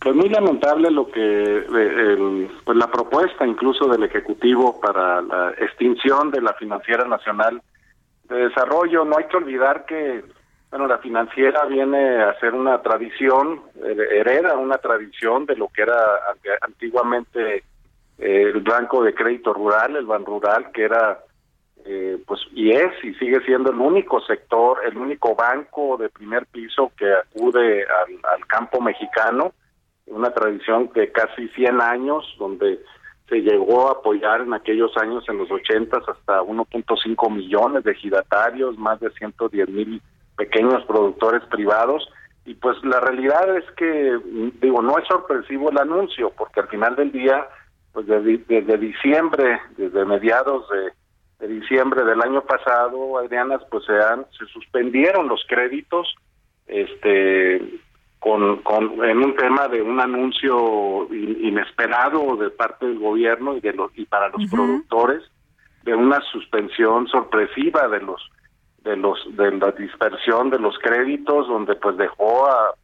Pues muy lamentable lo que el, pues la propuesta incluso del ejecutivo para la extinción de la financiera nacional de desarrollo. No hay que olvidar que bueno la financiera viene a ser una tradición hereda una tradición de lo que era antiguamente el Banco de Crédito Rural, el Ban Rural, que era, eh, pues, y es y sigue siendo el único sector, el único banco de primer piso que acude al, campo mexicano, una tradición de casi 100 años, donde se llegó a apoyar en aquellos años, en los 80, hasta 1.5 millones de giratarios, más de 110 mil pequeños productores privados. Y pues la realidad es que, digo, no es sorpresivo el anuncio, porque al final del día, pues desde, diciembre, desde mediados de, diciembre del año pasado, Adriana, pues se han, se suspendieron los créditos, este con, con en un tema de un anuncio inesperado de parte del gobierno y de los y para los productores de una suspensión sorpresiva de los de los de la dispersión de los créditos donde pues dejó a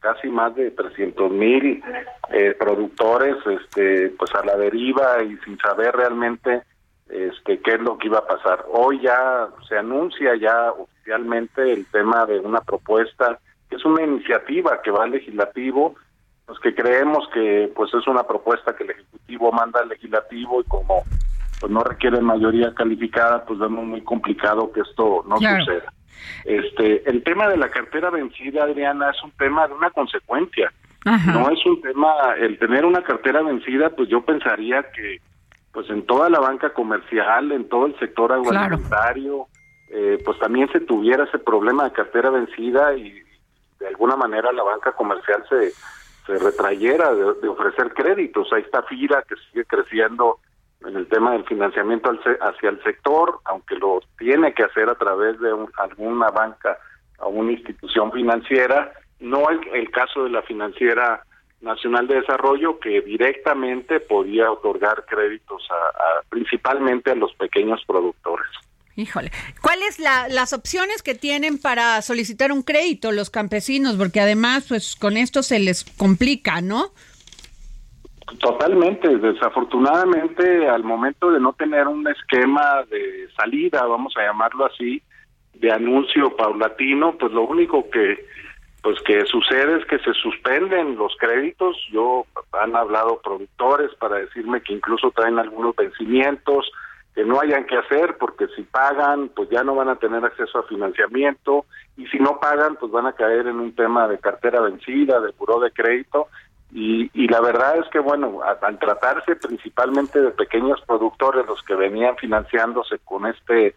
casi más de 300 mil eh, productores este pues a la deriva y sin saber realmente este qué es lo que iba a pasar hoy ya se anuncia ya oficialmente el tema de una propuesta que es una iniciativa que va al legislativo pues que creemos que pues es una propuesta que el ejecutivo manda al legislativo y como pues no requiere mayoría calificada, pues vemos muy complicado que esto no suceda. Este, el tema de la cartera vencida, Adriana, es un tema de una consecuencia. No es un tema, el tener una cartera vencida, pues yo pensaría que pues en toda la banca comercial, en todo el sector agroalimentario, eh, pues también se tuviera ese problema de cartera vencida y de alguna manera la banca comercial se, se retrayera de, de ofrecer créditos. Ahí está FIRA que sigue creciendo en el tema del financiamiento hacia el sector, aunque lo tiene que hacer a través de alguna banca o una institución financiera, no el, el caso de la financiera nacional de desarrollo que directamente podía otorgar créditos a, principalmente a los pequeños productores. Híjole, ¿cuáles la, las opciones que tienen para solicitar un crédito los campesinos? Porque además, pues con esto se les complica, ¿no? Totalmente, desafortunadamente al momento de no tener un esquema de salida, vamos a llamarlo así, de anuncio paulatino, pues lo único que pues que sucede es que se suspenden los créditos. Yo han hablado productores para decirme que incluso traen algunos vencimientos que no hayan que hacer porque si pagan pues ya no van a tener acceso a financiamiento y si no pagan pues van a caer en un tema de cartera vencida, de buró de crédito y, y la verdad es que, bueno, al tratarse principalmente de pequeños productores, los que venían financiándose con este,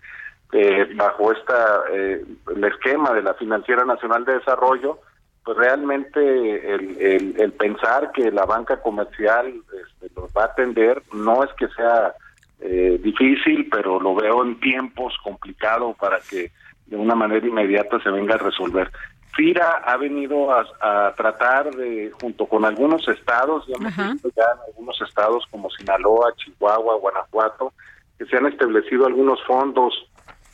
eh, bajo esta, eh, el esquema de la Financiera Nacional de Desarrollo, pues realmente el, el, pensar que la banca comercial este, los va a atender no es que sea eh, difícil, pero lo veo en tiempos complicado para que de una manera inmediata se venga a resolver. FIRA ha venido a, tratar de, junto con algunos estados, ya hemos visto ya en algunos estados como Sinaloa, Chihuahua, Guanajuato, que se han establecido algunos fondos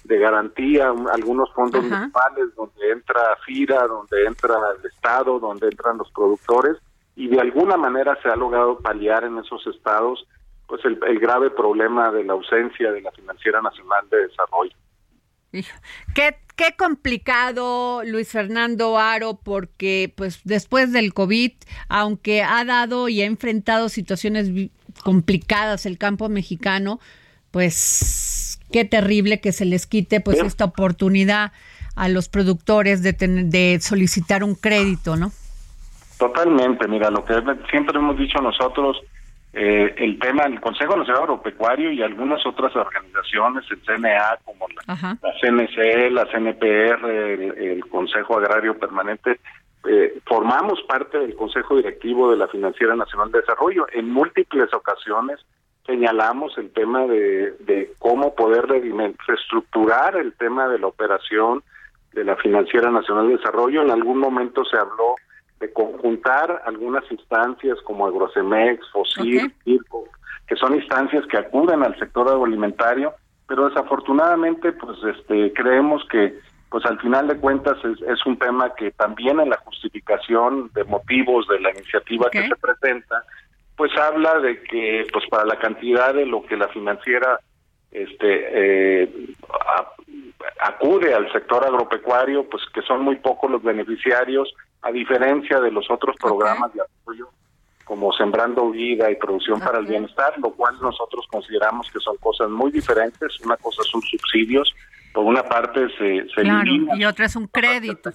de garantía, algunos fondos municipales donde entra FIRA, donde entra el Estado, donde entran los productores, y de alguna manera se ha logrado paliar en esos estados pues el, el grave problema de la ausencia de la Financiera Nacional de Desarrollo. Qué, qué complicado, Luis Fernando Aro, porque pues después del COVID, aunque ha dado y ha enfrentado situaciones complicadas el campo mexicano, pues qué terrible que se les quite pues esta oportunidad a los productores de, de solicitar un crédito, ¿no? Totalmente, mira, lo que siempre hemos dicho nosotros, eh, el tema del Consejo Nacional Agropecuario y algunas otras organizaciones, el CNA, como la, CNC, la CNPR, el, Consejo Agrario Permanente, eh, formamos parte del Consejo Directivo de la Financiera Nacional de Desarrollo. En múltiples ocasiones señalamos el tema de, de cómo poder reestructurar el tema de la operación de la Financiera Nacional de Desarrollo. En algún momento se habló de conjuntar algunas instancias como Agrocemex, Fosil, Circo, que son instancias que acuden al sector agroalimentario, pero desafortunadamente pues este creemos que pues al final de cuentas es, un tema que también en la justificación de motivos de la iniciativa que se presenta, pues habla de que pues para la cantidad de lo que la financiera este eh, acude al sector agropecuario, pues que son muy pocos los beneficiarios, a diferencia de los otros programas de apoyo como Sembrando Vida y Producción para el Bienestar, lo cual nosotros consideramos que son cosas muy diferentes. Una cosa son subsidios, por una parte se, se claro, y otra es un crédito.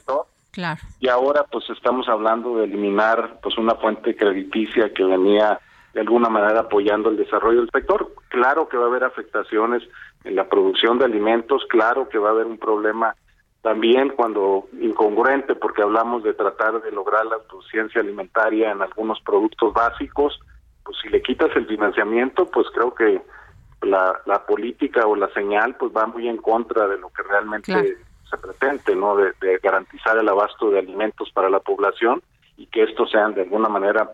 Claro. Y ahora pues estamos hablando de eliminar pues una fuente crediticia que venía de alguna manera apoyando el desarrollo del sector. Claro que va a haber afectaciones en la producción de alimentos, claro que va a haber un problema también cuando incongruente, porque hablamos de tratar de lograr la autosuficiencia alimentaria en algunos productos básicos, pues si le quitas el financiamiento, pues creo que la, la política o la señal pues va muy en contra de lo que realmente se pretende, ¿no? De, de, garantizar el abasto de alimentos para la población y que estos sean de alguna manera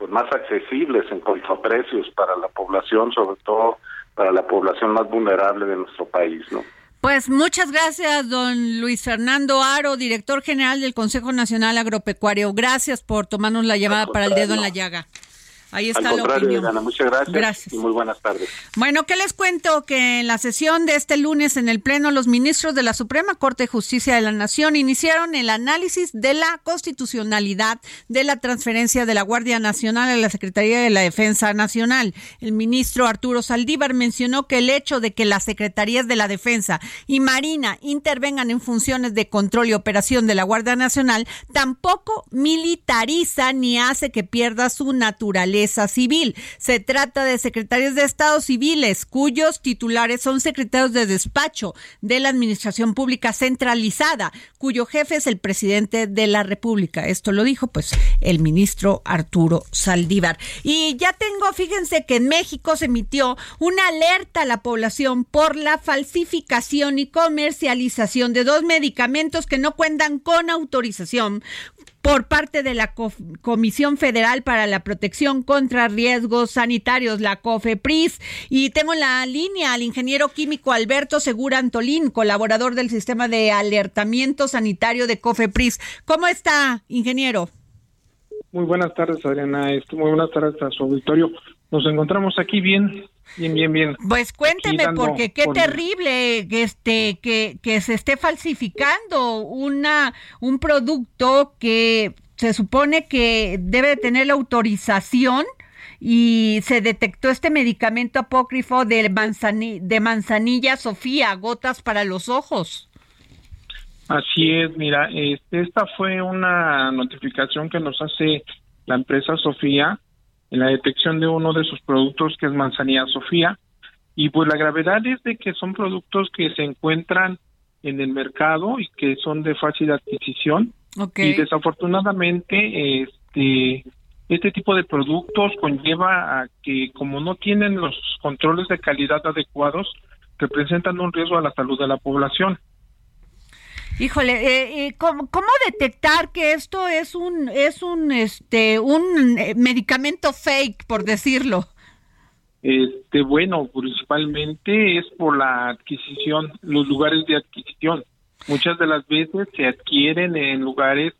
pues más accesibles en cuanto a precios para la población, sobre todo para la población más vulnerable de nuestro país, ¿no? Pues muchas gracias, don Luis Fernando Aro, director general del Consejo Nacional Agropecuario. Gracias por tomarnos la llamada para el dedo en la llaga. Ahí está la opinión. muchas gracias, y muy buenas tardes. Bueno, ¿qué les cuento? Que en la sesión de este lunes en el Pleno, los ministros de la Suprema Corte de Justicia de la Nación iniciaron el análisis de la constitucionalidad de la transferencia de la Guardia Nacional a la Secretaría de la Defensa Nacional. El ministro Arturo Saldívar mencionó que el hecho de que las Secretarías de la Defensa y Marina intervengan en funciones de control y operación de la Guardia Nacional tampoco militariza ni hace que pierda su naturaleza civil. Se trata de secretarios de Estado civiles cuyos titulares son secretarios de despacho de la Administración Pública Centralizada, cuyo jefe es el presidente de la República. Esto lo dijo pues el ministro Arturo Saldívar. Y ya tengo, fíjense que en México se emitió una alerta a la población por la falsificación y comercialización de dos medicamentos que no cuentan con autorización por parte de la Comisión Federal para la Protección contra Riesgos Sanitarios, la COFEPRIS. Y tengo en la línea al ingeniero químico Alberto Segura Antolín, colaborador del sistema de alertamiento sanitario de COFEPRIS. ¿Cómo está, ingeniero? Muy buenas tardes, Adriana. Muy buenas tardes a su auditorio. Nos encontramos aquí bien Bien, bien, bien. Pues cuénteme, porque qué terrible que, este, que, que se esté falsificando una, un producto que se supone que debe tener la autorización y se detectó este medicamento apócrifo de, de manzanilla Sofía, gotas para los ojos. Así es, mira, este, esta fue una notificación que nos hace la empresa Sofía en la detección de uno de sus productos que es manzanilla Sofía. Y pues la gravedad es de que son productos que se encuentran en el mercado y que son de fácil adquisición. Y desafortunadamente este este tipo de productos conlleva a que como no tienen los controles de calidad adecuados, representan un riesgo a la salud de la población. Híjole, eh, eh ¿cómo, detectar que esto es un es un este un eh, medicamento fake, por decirlo? Este, bueno, principalmente es por la adquisición, los lugares de adquisición. Muchas de las veces se adquieren en lugares,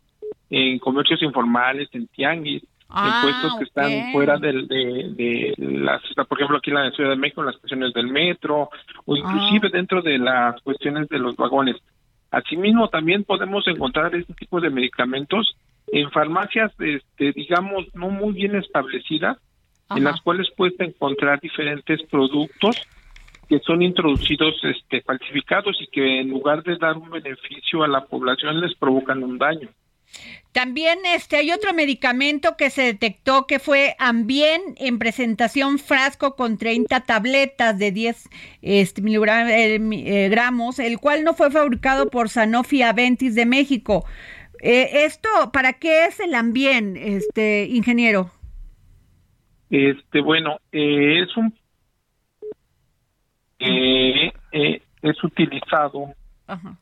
en comercios informales, en tianguis, en ah, puestos que están fuera de, de las, por ejemplo, aquí en la Ciudad de México, en las estaciones del metro, o inclusive ah. dentro de las cuestiones de los vagones. Asimismo, también podemos encontrar este tipo de medicamentos en farmacias, este, digamos, no muy bien establecidas, en las cuales puedes encontrar diferentes productos que son introducidos este, falsificados y que en lugar de dar un beneficio a la población les provocan un daño. También este hay otro medicamento que se detectó que fue Ambien en presentación frasco con 30 tabletas de 10 este, miligramos, eh, eh, gramos, el cual no fue fabricado por Sanofi Aventis de México. Eh, esto, ¿para qué es el Ambien, este ingeniero? Este, bueno, es un es utilizado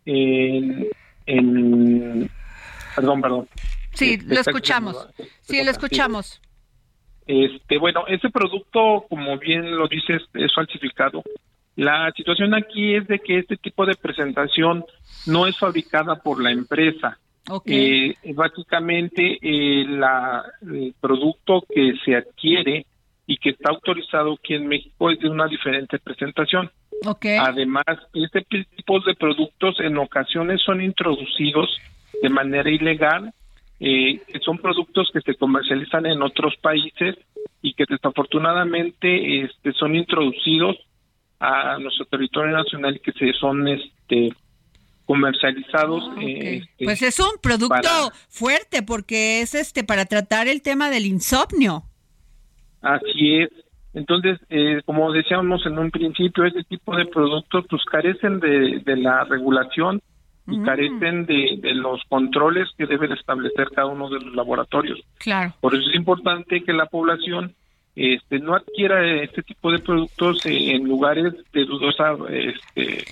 en, en Perdón, perdón. Sí, este, lo escuchamos. Sí, lo escuchamos. Este, bueno, ese producto, como bien lo dices, es falsificado. La situación aquí es de que este tipo de presentación no es fabricada por la empresa. Okay. Eh, básicamente, eh, la, el producto que se adquiere y que está autorizado aquí en México es de una diferente presentación. Okay. Además, este tipo de productos en ocasiones son introducidos de manera ilegal. Eh, son productos que se comercializan en otros países y que desafortunadamente este, son introducidos a nuestro territorio nacional y que se son este comercializados ah, eh, este, pues es un producto fuerte porque es este para tratar el tema del insomnio así es entonces eh, como decíamos en un principio este tipo de productos pues carecen de, de la regulación y carecen de, los controles que deben establecer cada uno de los laboratorios. Claro. Por eso es importante que la población este, no adquiera este tipo de productos en lugares de dudosa, este,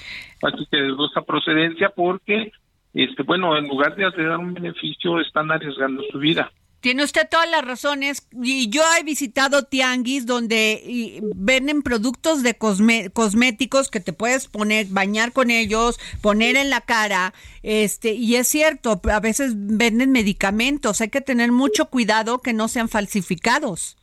de dudosa procedencia, porque este, bueno, en lugar de dar un beneficio, están arriesgando su vida. Tiene usted todas las razones. Y yo he visitado tianguis donde venden productos de cosméticos que te puedes poner, bañar con ellos, poner en la cara. Este, y es cierto, a veces venden medicamentos. Hay que tener mucho cuidado que no sean falsificados.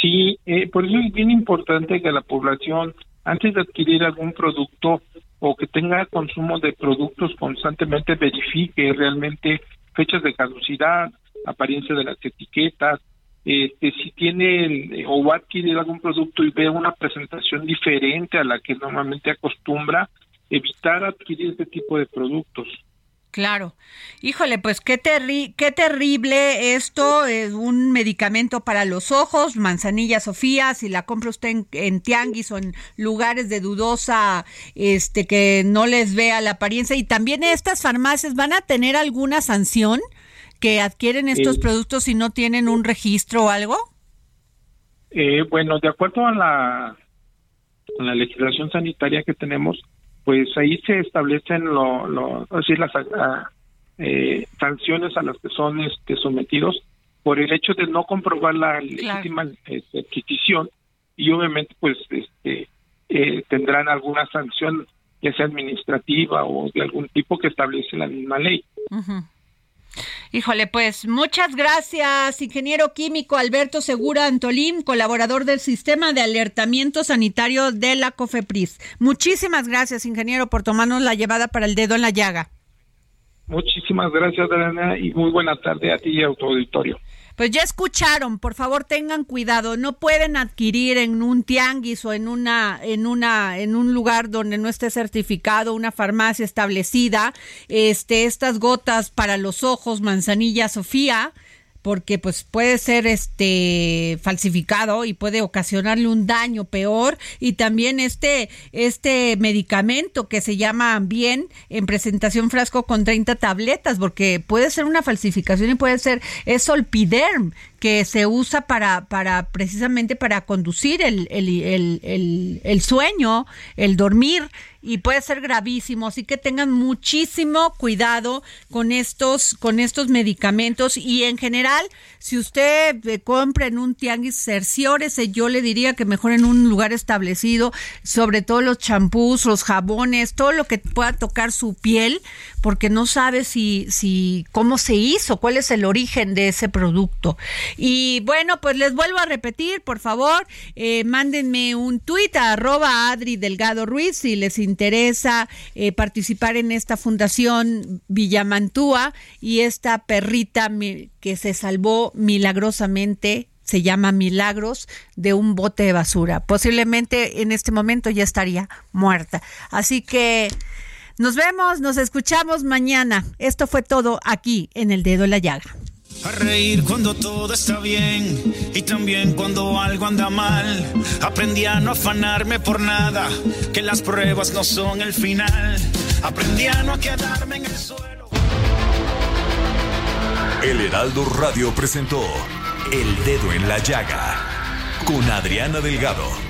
Sí, eh, por eso es bien importante que la población, antes de adquirir algún producto o que tenga consumo de productos, constantemente verifique realmente fechas de caducidad, apariencia de las etiquetas, este, si tiene o va a adquirir algún producto y ve una presentación diferente a la que normalmente acostumbra, evitar adquirir este tipo de productos. Claro. Híjole, pues qué, qué terrible esto. Es un medicamento para los ojos, manzanilla Sofía, si la compra usted en, en, tianguis o en lugares de dudosa, este, que no les vea la apariencia. Y también estas farmacias van a tener alguna sanción que adquieren estos productos si no tienen un registro o algo. Eh, bueno, de acuerdo a la, a la legislación sanitaria que tenemos, pues ahí se establecen lo, lo decir, las eh, sanciones a las que son este, sometidos por el hecho de no comprobar la legítima este, adquisición y obviamente pues este eh, tendrán alguna sanción ya sea administrativa o de algún tipo que establece la misma ley. Híjole, pues muchas gracias, ingeniero químico Alberto Segura Antolín, colaborador del sistema de alertamiento sanitario de la COFEPRIS. Muchísimas gracias, ingeniero, por tomarnos la llevada para el dedo en la llaga. Muchísimas gracias, Adriana, y muy buena tarde a ti y a tu auditorio. Pues ya escucharon, por favor tengan cuidado, no pueden adquirir en un tianguis o en una en una en un lugar donde no esté certificado, una farmacia establecida, este estas gotas para los ojos Manzanilla Sofía porque pues puede ser este falsificado y puede ocasionarle un daño peor. Y también este este medicamento que se llama bien en presentación frasco con 30 tabletas porque puede ser una falsificación y puede ser es solpiderm que se usa para, para precisamente para conducir el, el, el, sueño, el dormir, y puede ser gravísimo. Así que tengan muchísimo cuidado con estos, con estos medicamentos. Y en general, si usted eh, compra en un tianguis, cerciórese, yo le diría que mejor en un lugar establecido, sobre todo los champús, los jabones, todo lo que pueda tocar su piel, porque no sabe si, si, cómo se hizo, cuál es el origen de ese producto. Y bueno, pues les vuelvo a repetir, por favor, eh, mándenme un tuit a arroba Adri Delgado Ruiz si les interesa eh, participar en esta fundación Villamantúa y esta perrita que se salvó milagrosamente se llama Milagros de un bote de basura. Posiblemente en este momento ya estaría muerta. Así que nos vemos, nos escuchamos mañana. Esto fue todo aquí en El Dedo en la Llaga. A reír cuando todo está bien y también cuando algo anda mal. Aprendí a no afanarme por nada, que las pruebas no son el final. Aprendí a no quedarme en el suelo. El Heraldo Radio presentó El Dedo en la Llaga con Adriana Delgado.